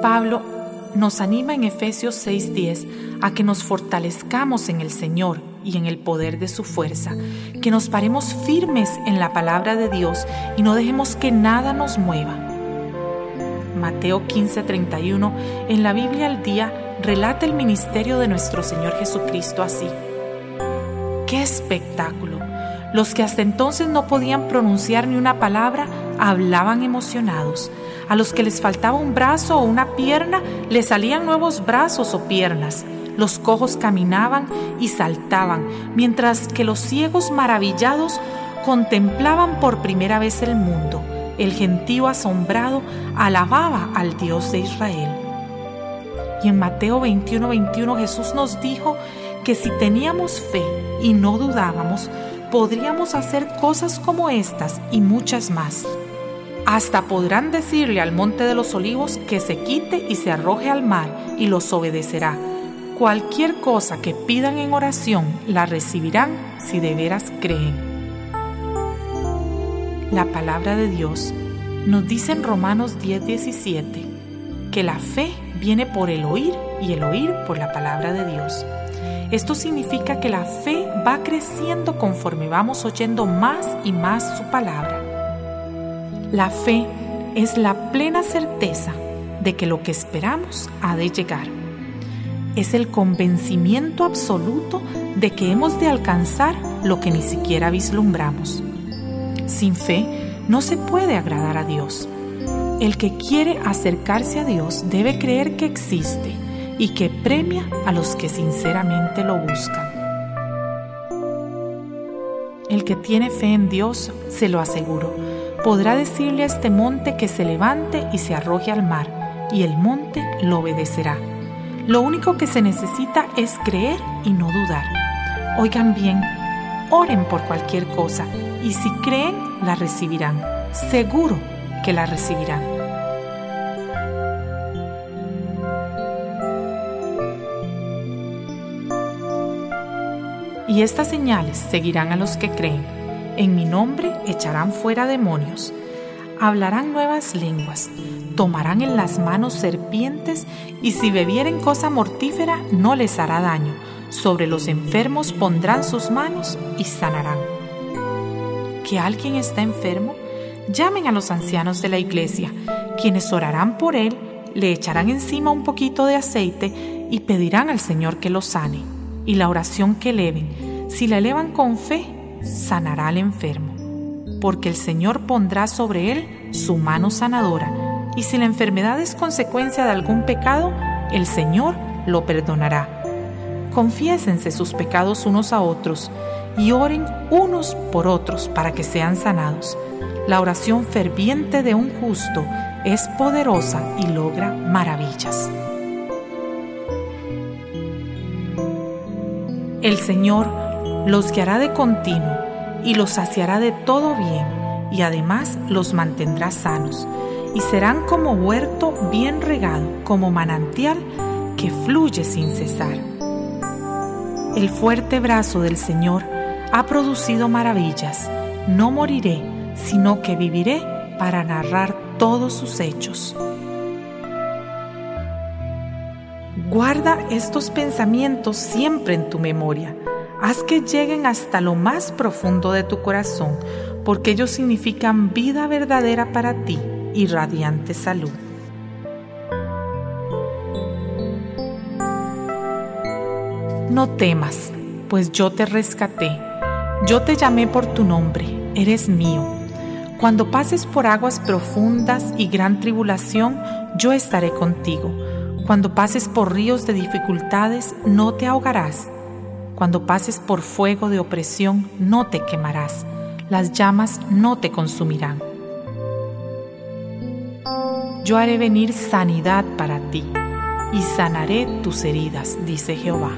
Pablo nos anima en Efesios 6:10 a que nos fortalezcamos en el Señor y en el poder de su fuerza, que nos paremos firmes en la palabra de Dios y no dejemos que nada nos mueva. Mateo 15:31 en la Biblia al día relata el ministerio de nuestro Señor Jesucristo así. ¡Qué espectáculo! Los que hasta entonces no podían pronunciar ni una palabra hablaban emocionados. A los que les faltaba un brazo o una pierna les salían nuevos brazos o piernas. Los cojos caminaban y saltaban, mientras que los ciegos maravillados contemplaban por primera vez el mundo. El gentío asombrado alababa al Dios de Israel. Y en Mateo 21, 21 Jesús nos dijo que si teníamos fe y no dudábamos, podríamos hacer cosas como estas y muchas más. Hasta podrán decirle al monte de los olivos que se quite y se arroje al mar y los obedecerá. Cualquier cosa que pidan en oración la recibirán si de veras creen. La palabra de Dios nos dice en Romanos 10:17 que la fe viene por el oír y el oír por la palabra de Dios. Esto significa que la fe va creciendo conforme vamos oyendo más y más su palabra. La fe es la plena certeza de que lo que esperamos ha de llegar. Es el convencimiento absoluto de que hemos de alcanzar lo que ni siquiera vislumbramos. Sin fe no se puede agradar a Dios. El que quiere acercarse a Dios debe creer que existe y que premia a los que sinceramente lo buscan. El que tiene fe en Dios, se lo aseguro, podrá decirle a este monte que se levante y se arroje al mar, y el monte lo obedecerá. Lo único que se necesita es creer y no dudar. Oigan bien, oren por cualquier cosa y si creen, la recibirán. Seguro que la recibirán. Y estas señales seguirán a los que creen. En mi nombre echarán fuera demonios, hablarán nuevas lenguas, tomarán en las manos serpientes y si bebieren cosa mortífera no les hará daño. Sobre los enfermos pondrán sus manos y sanarán. ¿Que alguien está enfermo? Llamen a los ancianos de la iglesia, quienes orarán por él, le echarán encima un poquito de aceite y pedirán al Señor que lo sane y la oración que eleven, si la elevan con fe, sanará al enfermo, porque el Señor pondrá sobre él su mano sanadora, y si la enfermedad es consecuencia de algún pecado, el Señor lo perdonará. Confiésense sus pecados unos a otros y oren unos por otros para que sean sanados. La oración ferviente de un justo es poderosa y logra maravillas. El Señor los guiará de continuo y los saciará de todo bien y además los mantendrá sanos y serán como huerto bien regado, como manantial que fluye sin cesar. El fuerte brazo del Señor ha producido maravillas. No moriré, sino que viviré para narrar todos sus hechos. Guarda estos pensamientos siempre en tu memoria. Haz que lleguen hasta lo más profundo de tu corazón, porque ellos significan vida verdadera para ti y radiante salud. No temas, pues yo te rescaté. Yo te llamé por tu nombre, eres mío. Cuando pases por aguas profundas y gran tribulación, yo estaré contigo cuando pases por ríos de dificultades, no te ahogarás. Cuando pases por fuego de opresión, no te quemarás. Las llamas no te consumirán. Yo haré venir sanidad para ti y sanaré tus heridas, dice Jehová.